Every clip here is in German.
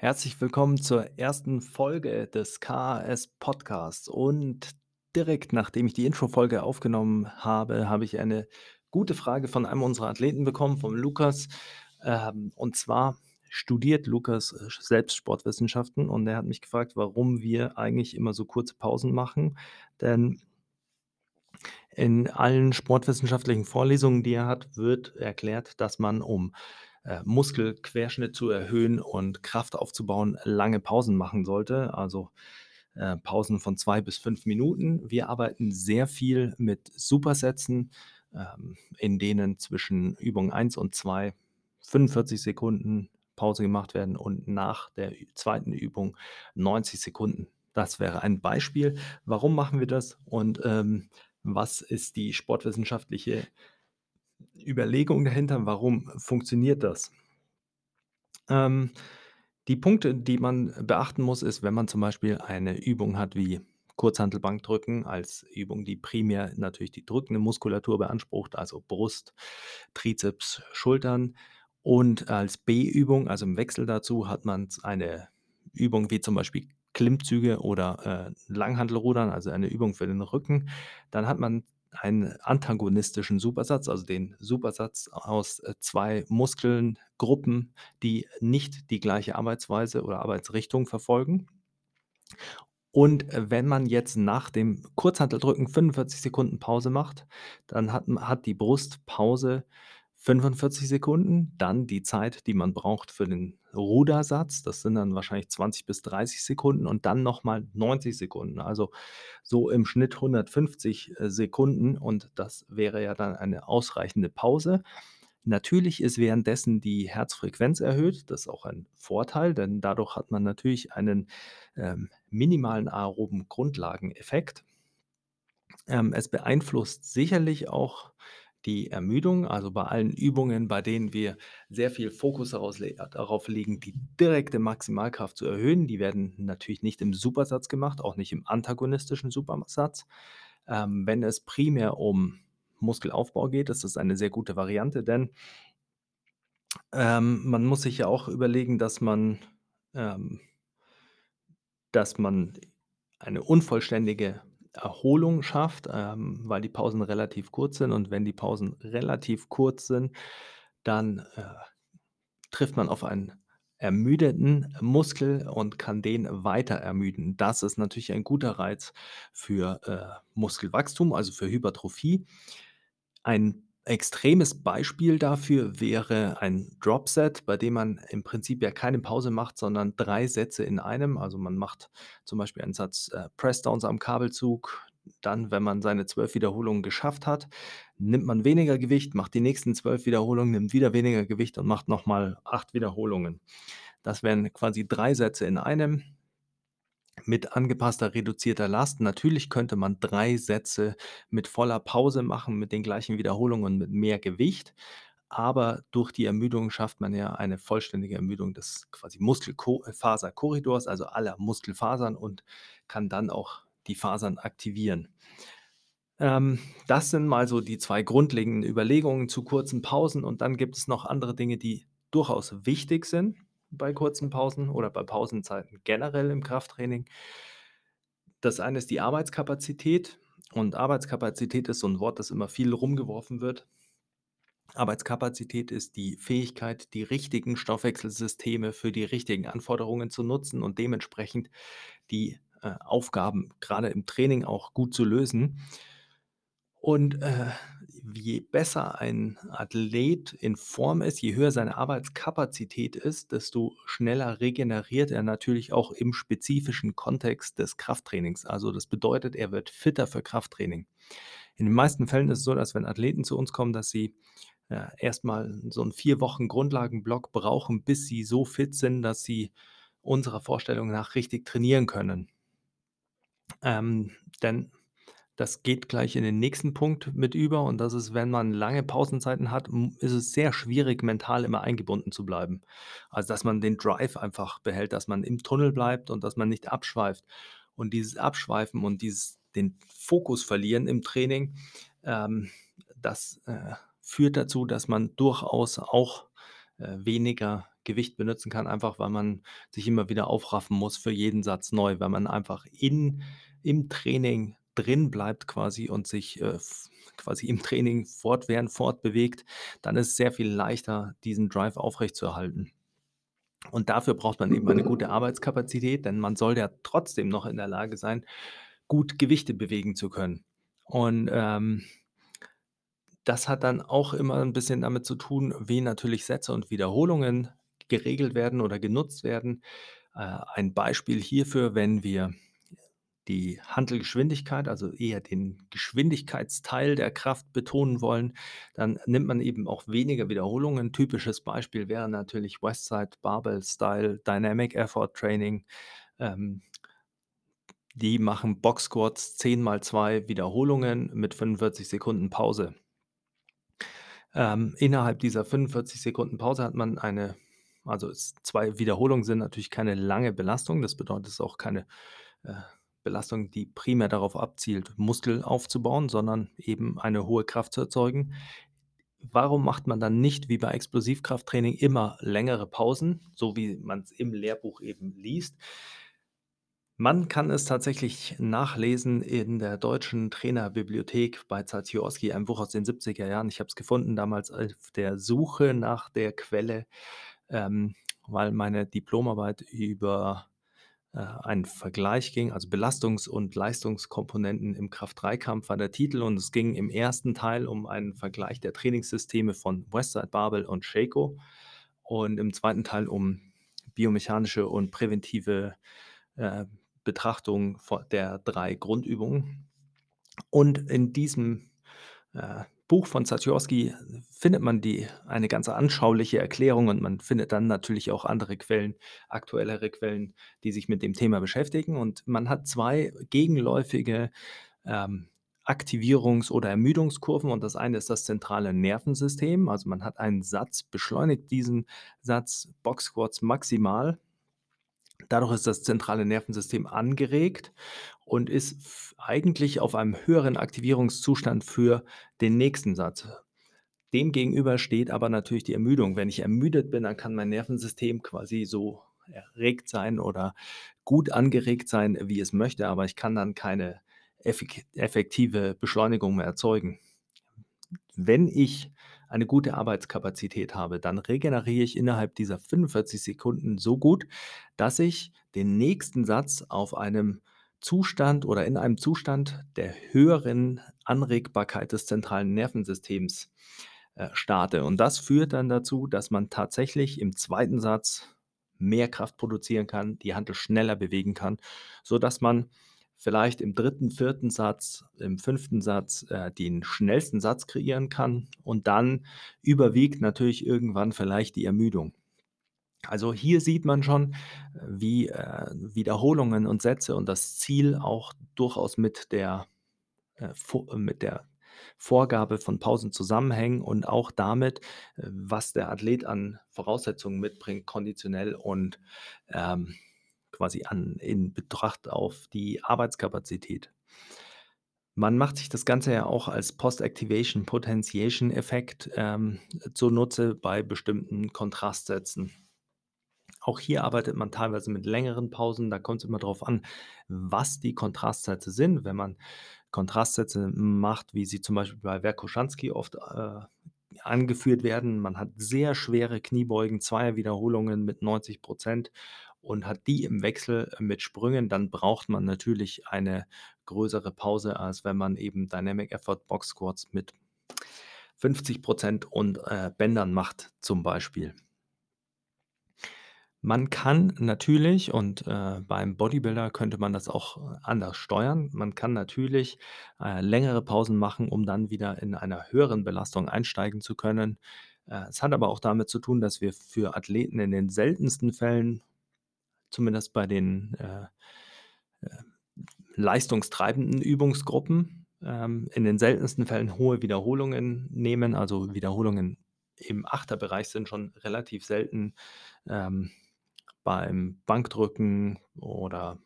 Herzlich willkommen zur ersten Folge des KAS Podcasts. Und direkt nachdem ich die Intro-Folge aufgenommen habe, habe ich eine gute Frage von einem unserer Athleten bekommen, vom Lukas. Ähm, und zwar studiert Lukas äh, selbst Sportwissenschaften und er hat mich gefragt, warum wir eigentlich immer so kurze Pausen machen. Denn in allen sportwissenschaftlichen Vorlesungen, die er hat, wird erklärt, dass man, um äh, Muskelquerschnitt zu erhöhen und Kraft aufzubauen, lange Pausen machen sollte. Also äh, Pausen von zwei bis fünf Minuten. Wir arbeiten sehr viel mit Supersätzen, ähm, in denen zwischen Übung 1 und 2 45 Sekunden Pause gemacht werden und nach der zweiten Übung 90 Sekunden. Das wäre ein Beispiel. Warum machen wir das und ähm, was ist die sportwissenschaftliche Überlegung dahinter? Warum funktioniert das? Ähm, die Punkte, die man beachten muss, ist, wenn man zum Beispiel eine Übung hat wie Kurzhantelbankdrücken als Übung, die primär natürlich die drückende Muskulatur beansprucht, also Brust, Trizeps, Schultern. Und als B-Übung, also im Wechsel dazu, hat man eine Übung wie zum Beispiel Klimmzüge oder äh, Langhantelrudern, also eine Übung für den Rücken. Dann hat man einen antagonistischen Supersatz, also den Supersatz aus äh, zwei Muskelgruppen, die nicht die gleiche Arbeitsweise oder Arbeitsrichtung verfolgen. Und äh, wenn man jetzt nach dem Kurzhanteldrücken 45 Sekunden Pause macht, dann hat, hat die Brust Pause 45 Sekunden, dann die Zeit, die man braucht für den Rudersatz, das sind dann wahrscheinlich 20 bis 30 Sekunden und dann nochmal 90 Sekunden. Also so im Schnitt 150 äh, Sekunden und das wäre ja dann eine ausreichende Pause. Natürlich ist währenddessen die Herzfrequenz erhöht. Das ist auch ein Vorteil, denn dadurch hat man natürlich einen ähm, minimalen aeroben Grundlageneffekt. Ähm, es beeinflusst sicherlich auch die Ermüdung, also bei allen Übungen, bei denen wir sehr viel Fokus darauf legen, die direkte Maximalkraft zu erhöhen, die werden natürlich nicht im Supersatz gemacht, auch nicht im antagonistischen Supersatz. Ähm, wenn es primär um Muskelaufbau geht, ist das eine sehr gute Variante, denn ähm, man muss sich ja auch überlegen, dass man ähm, dass man eine unvollständige Erholung schafft, ähm, weil die Pausen relativ kurz sind. Und wenn die Pausen relativ kurz sind, dann äh, trifft man auf einen ermüdeten Muskel und kann den weiter ermüden. Das ist natürlich ein guter Reiz für äh, Muskelwachstum, also für Hypertrophie. Ein extremes Beispiel dafür wäre ein Dropset, bei dem man im Prinzip ja keine Pause macht, sondern drei Sätze in einem. Also man macht zum Beispiel einen Satz äh, Pressdowns am Kabelzug. Dann, wenn man seine zwölf Wiederholungen geschafft hat, nimmt man weniger Gewicht, macht die nächsten zwölf Wiederholungen, nimmt wieder weniger Gewicht und macht nochmal acht Wiederholungen. Das wären quasi drei Sätze in einem mit angepasster reduzierter Last. Natürlich könnte man drei Sätze mit voller Pause machen, mit den gleichen Wiederholungen und mit mehr Gewicht, aber durch die Ermüdung schafft man ja eine vollständige Ermüdung des quasi Muskelfaserkorridors, also aller Muskelfasern und kann dann auch die Fasern aktivieren. Ähm, das sind mal so die zwei grundlegenden Überlegungen zu kurzen Pausen und dann gibt es noch andere Dinge, die durchaus wichtig sind bei kurzen Pausen oder bei Pausenzeiten generell im Krafttraining. Das eine ist die Arbeitskapazität und Arbeitskapazität ist so ein Wort, das immer viel rumgeworfen wird. Arbeitskapazität ist die Fähigkeit, die richtigen Stoffwechselsysteme für die richtigen Anforderungen zu nutzen und dementsprechend die äh, Aufgaben gerade im Training auch gut zu lösen. Und äh, je besser ein Athlet in Form ist, je höher seine Arbeitskapazität ist, desto schneller regeneriert er natürlich auch im spezifischen Kontext des Krafttrainings. Also das bedeutet, er wird fitter für Krafttraining. In den meisten Fällen ist es so, dass wenn Athleten zu uns kommen, dass sie äh, erstmal so einen vier Wochen Grundlagenblock brauchen, bis sie so fit sind, dass sie unserer Vorstellung nach richtig trainieren können. Ähm, denn das geht gleich in den nächsten Punkt mit über und das ist, wenn man lange Pausenzeiten hat, ist es sehr schwierig, mental immer eingebunden zu bleiben. Also, dass man den Drive einfach behält, dass man im Tunnel bleibt und dass man nicht abschweift. Und dieses Abschweifen und dieses den Fokus verlieren im Training, ähm, das, äh, führt dazu, dass man durchaus auch, äh, weniger Gewicht benutzen kann, einfach weil man sich immer wieder aufraffen muss für jeden Satz neu. Wenn man einfach in im Training drin bleibt quasi und sich, äh, quasi im Training fortwährend fortbewegt, dann ist es sehr viel leichter, diesen Drive aufrechtzuerhalten. Und dafür braucht man eben eine gute Arbeitskapazität, denn man soll ja trotzdem noch in der Lage sein, gut Gewichte bewegen zu können. Und, ähm das hat dann auch immer 'n bisschen damit zu tun, wie natürlich Sätze und Wiederholungen geregelt werden oder genutzt werden. Äh, ein Beispiel hierfür, wenn wir die Hantelgeschwindigkeit, also eher den Geschwindigkeitsteil der Kraft betonen wollen, dann nimmt man eben auch weniger Wiederholungen. Typisches Beispiel wäre natürlich Westside Barbell Style Dynamic Effort Training. Ähm, die machen Box-Squats 10 mal 2 Wiederholungen mit 45 Sekunden Pause. Ähm, innerhalb dieser 45 Sekunden Pause hat man eine also 2 Wiederholungen sind natürlich keine lange Belastung. Das bedeutet, es auch keine, äh, Belastung, die primär darauf abzielt, Muskel aufzubauen, sondern eben eine hohe Kraft zu erzeugen. Warum macht man dann nicht wie bei Explosivkrafttraining immer längere Pausen, so wie man's im Lehrbuch eben liest? Man kann es tatsächlich nachlesen in der deutschen Trainerbibliothek bei Zaciorski, ein Buch aus den 70er Jahren. Ich habe es gefunden damals auf der Suche nach der Quelle, ähm, weil meine Diplomarbeit über, äh, einen Vergleich ging, also Belastungs und Leistungskomponenten im Kraft-3-Kampf war der Titel und es ging im ersten Teil um einen Vergleich der Trainingssysteme von Westside Barbell und Shaco und im zweiten Teil um biomechanische und präventive, äh, Betrachtung der 3 Grundübungen. Und in diesem, äh, Buch von Zaciorski findet man die eine ganz anschauliche Erklärung und man findet dann natürlich auch andere Quellen, aktuellere Quellen, die sich mit dem Thema beschäftigen. Und man hat 2 gegenläufige, ähm, Aktivierungs oder Ermüdungskurven und das eine ist das zentrale Nervensystem. Also, man hat einen Satz, beschleunigt diesen Satz Box-Squats maximal. Dadurch ist das zentrale Nervensystem angeregt und ist eigentlich auf einem höheren Aktivierungszustand für den nächsten Satz. Demgegenüber steht aber natürlich die Ermüdung. Wenn ich ermüdet bin, dann kann mein Nervensystem quasi so erregt sein oder gut angeregt sein, wie es möchte, aber ich kann dann keine effek effektive Beschleunigung mehr erzeugen. Wenn ich eine gute Arbeitskapazität habe, dann regeneriere ich innerhalb dieser 45 Sekunden so gut, dass ich den nächsten Satz auf einem Zustand oder in einem Zustand der höheren Anregbarkeit des zentralen Nervensystems, äh, starte. Und das führt dann dazu, dass man tatsächlich im 2. Satz mehr Kraft produzieren kann, die Hantel schneller bewegen kann, sodass man vielleicht im 3., 4. Satz, im 5. Satz, äh, den schnellsten Satz kreieren kann und dann überwiegt natürlich irgendwann vielleicht die Ermüdung. Also, hier sieht man schon, wie, äh, Wiederholungen und Sätze und das Ziel auch durchaus mit der, äh, mit der Vorgabe von Pausen zusammenhängen und auch damit, äh, was der Athlet an Voraussetzungen mitbringt, konditionell und, ähm, quasi an in Betracht auf die Arbeitskapazität. Man macht sich das Ganze ja auch als Post-Activation Potentiation Effekt, ähm, zunutze bei bestimmten Kontrastsätzen. Auch hier arbeitet man teilweise mit längeren Pausen. Da kommt's immer drauf an, was die Kontrastsätze sind. Wenn man Kontrastsätze macht, wie sie zum Beispiel bei Verkhoshansky oft, äh, angeführt werden. Man hat sehr schwere Kniebeugen, Zweierwiederholungen mit 90 % und hat die im Wechsel mit Sprüngen, dann braucht man natürlich eine größere Pause, als wenn man eben Dynamic Effort Box Squats mit 50 % und, äh, Bändern macht zum Beispiel. Man kann natürlich und, äh, beim Bodybuilder könnte man das auch anders steuern. Man kann natürlich, äh, längere Pausen machen, um dann wieder in einer höheren Belastung einsteigen zu können. Äh, es hat aber auch damit zu tun, dass wir für Athleten in den seltensten Fällen, zumindest bei den, äh, äh, leistungstreibenden Übungsgruppen, ähm, in den seltensten Fällen hohe Wiederholungen nehmen. Also, Wiederholungen im Achterbereich sind schon relativ selten, ähm, beim Bankdrücken oder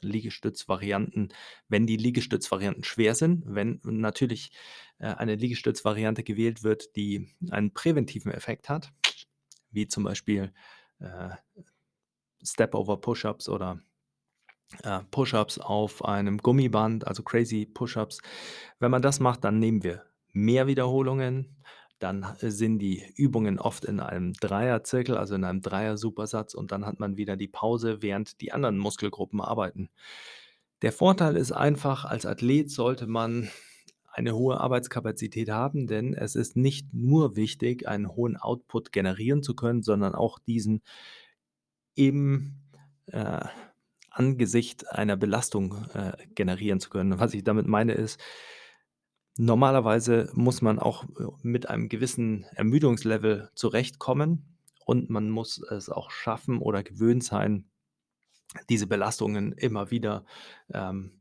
Liegestützvarianten, wenn die Liegestützvarianten schwer sind. Wenn natürlich, äh, eine Liegestützvariante gewählt wird, die einen präventiven Effekt hat, wie zum Beispiel äh, Step-over Push-ups oder, äh, Push-ups auf einem Gummiband, also Crazy Push-ups. Wenn man das macht, dann nehmen wir mehr Wiederholungen, dann äh, sind die Übungen oft in einem Dreierzirkel, also in einem Dreier-Supersatz und dann hat man wieder die Pause, während die anderen Muskelgruppen arbeiten. Der Vorteil ist einfach, als Athlet sollte man eine hohe Arbeitskapazität haben, denn es ist nicht nur wichtig, einen hohen Output generieren zu können, sondern auch diesen im äh, Angesicht einer Belastung, äh, generieren zu können. Was ich damit meine, ist normalerweise muss man auch, äh, mit einem gewissen Ermüdungslevel zurechtkommen und man muss es auch schaffen oder gewöhnt sein, diese Belastungen immer wieder, ähm,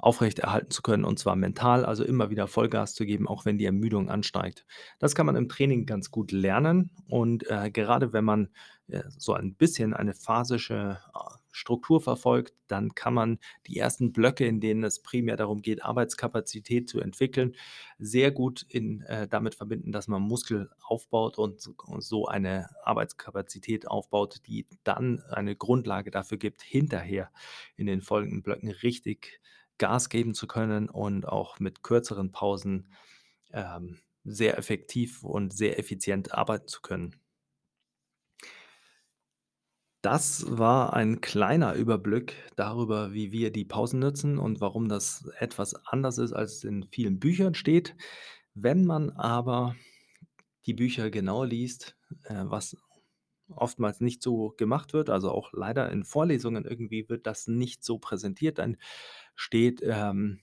aufrechterhalten zu können und zwar mental, also immer wieder Vollgas zu geben, auch wenn die Ermüdung ansteigt. Das kann man im Training ganz gut lernen und, äh, gerade wenn man, äh, so ein bisschen eine phasische, äh, Struktur verfolgt, dann kann man die ersten Blöcke, in denen es primär darum geht, Arbeitskapazität zu entwickeln, sehr gut in äh, damit verbinden, dass man Muskel aufbaut und so so eine Arbeitskapazität aufbaut, die dann eine Grundlage dafür gibt, hinterher in den folgenden Blöcken richtig Gas geben zu können und auch mit kürzeren Pausen, ähm, sehr effektiv und sehr effizient arbeiten zu können. Das war ein kleiner Überblick darüber, wie wir die Pausen nutzen und warum das etwas anders ist, als es in vielen Büchern steht. Wenn man aber die Bücher genau liest, äh, was oftmals nicht so gemacht wird, also auch leider in Vorlesungen irgendwie wird das nicht so präsentiert, dann steht, ähm,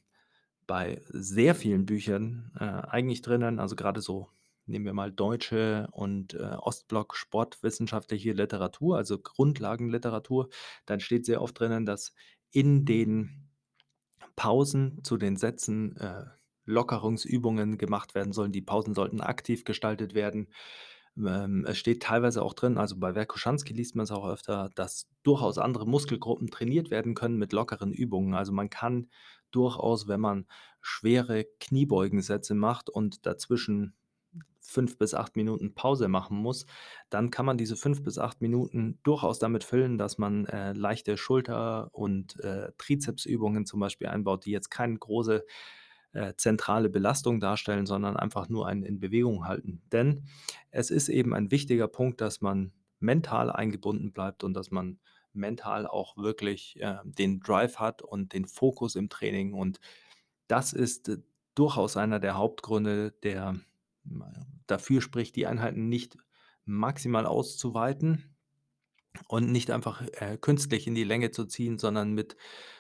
bei sehr vielen Büchern, äh, eigentlich drinnen also gerade so nehmen wir mal deutsche und, äh, Ostblock sportwissenschaftliche Literatur, also Grundlagenliteratur, dann steht sehr oft drinnen, dass in den Pausen zu den Sätzen, äh, Lockerungsübungen gemacht werden sollen. Die Pausen sollten aktiv gestaltet werden. Ähm, es steht teilweise auch drin, also bei Verkhoshansky liest man es auch öfter, dass durchaus andere Muskelgruppen trainiert werden können mit lockeren Übungen. Also, man kann durchaus, wenn man schwere Kniebeugensätze macht und dazwischen 5 bis 8 Minuten Pause machen muss, dann kann man diese 5 bis 8 Minuten durchaus damit füllen, dass man, äh, leichte Schulter und, äh, Trizepsübungen zum Beispiel einbaut, die jetzt keine große, äh, zentrale Belastung darstellen, sondern einfach nur einen in Bewegung halten. Denn es ist eben ein wichtiger Punkt, dass man mental eingebunden bleibt und dass man mental auch wirklich, äh, den Drive hat und den Fokus im Training und das ist, äh, durchaus einer der Hauptgründe, der dafür spricht, die Einheiten nicht maximal auszuweiten und nicht einfach, äh, künstlich in die Länge zu ziehen, sondern mit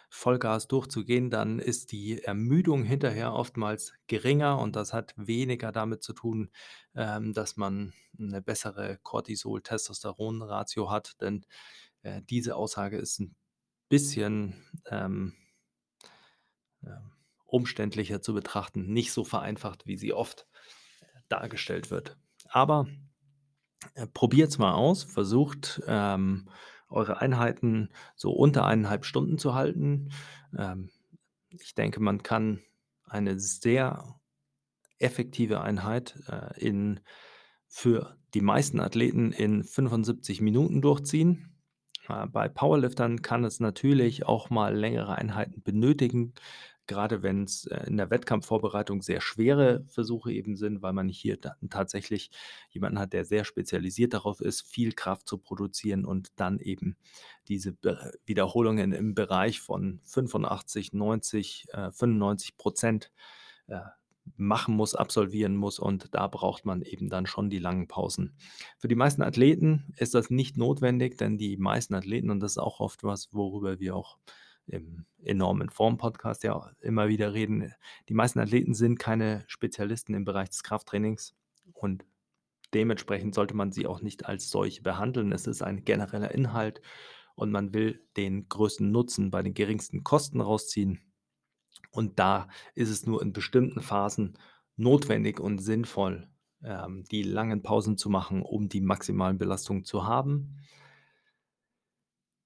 Vollgas durchzugehen, dann ist die Ermüdung hinterher oftmals geringer und das hat weniger damit zu tun, ähm, dass man 'ne bessere Cortisol-Testosteron-Ratio hat, denn, äh, diese Aussage ist 'n bisschen, ähm ähm, umständlicher zu betrachten, nicht so vereinfacht, wie sie oft dargestellt wird. Aber, äh, probiert's mal aus, versucht, ähm, eure Einheiten so unter 1,5 Stunden zu halten. Ähm, ich denke, man kann eine sehr effektive Einheit, äh, in für die meisten Athleten in 75 Minuten durchziehen. Äh, bei Powerliftern kann es natürlich auch mal längere Einheiten benötigen, grade wenn's, äh, in der Wettkampfvorbereitung sehr schwere Versuche eben sind, weil man hier dann tatsächlich jemanden hat, der sehr spezialisiert darauf ist, viel Kraft zu produzieren und dann eben diese Be Wiederholungen im Bereich von 85, 90, äh, 95 %, äh, machen muss, absolvieren muss und da braucht man eben dann schon die langen Pausen. Für die meisten Athleten ist das nicht notwendig, denn die meisten Athleten und das ist auch oft was, worüber wir auch im „Enorm in Form“ Podcast ja immer wieder reden. Die meisten Athleten sind keine Spezialisten im Bereich des Krafttrainings und dementsprechend sollte man sie auch nicht als solche behandeln. Es ist ein genereller Inhalt und man will den größten Nutzen bei den geringsten Kosten rausziehen. Und da ist es nur in bestimmten Phasen notwendig und sinnvoll, ähm, die langen Pausen zu machen, um die maximalen Belastungen zu haben.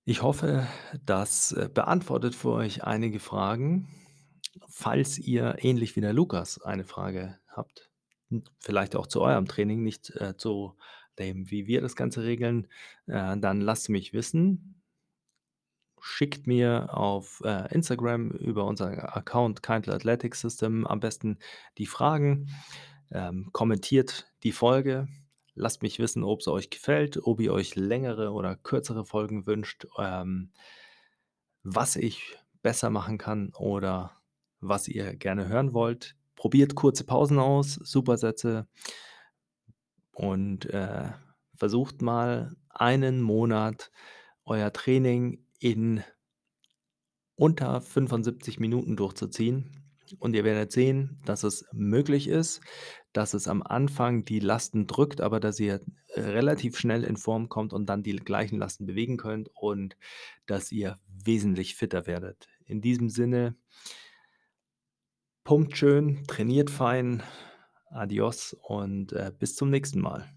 Ich hoffe, das, äh, beantwortet für euch einige Fragen. Falls ihr ähnlich wie der Lukas eine Frage habt, vielleicht auch zu eurem Training, nicht, äh, zu dem, wie wir das Ganze regeln, äh, dann lasst mich wissen. Schickt mir auf, äh, Instagram über unser Account Kindle Athletic System am besten die Fragen, ähm, kommentiert die Folge, lasst mich wissen, ob's euch gefällt, ob ihr euch längere oder kürzere Folgen wünscht, ähm was ich besser machen kann oder was ihr gerne hören wollt. Probiert kurze Pausen aus, Supersätze und, äh, versucht mal einen Monat euer Training in unter 75 Minuten durchzuziehen und ihr werdet sehen, dass es möglich ist, dass es am Anfang die Lasten drückt, aber dass ihr relativ schnell in Form kommt und dann die gleichen Lasten bewegen könnt und dass ihr wesentlich fitter werdet. In diesem Sinne pumpt schön, trainiert fein, adios und, äh, bis zum nächsten Mal.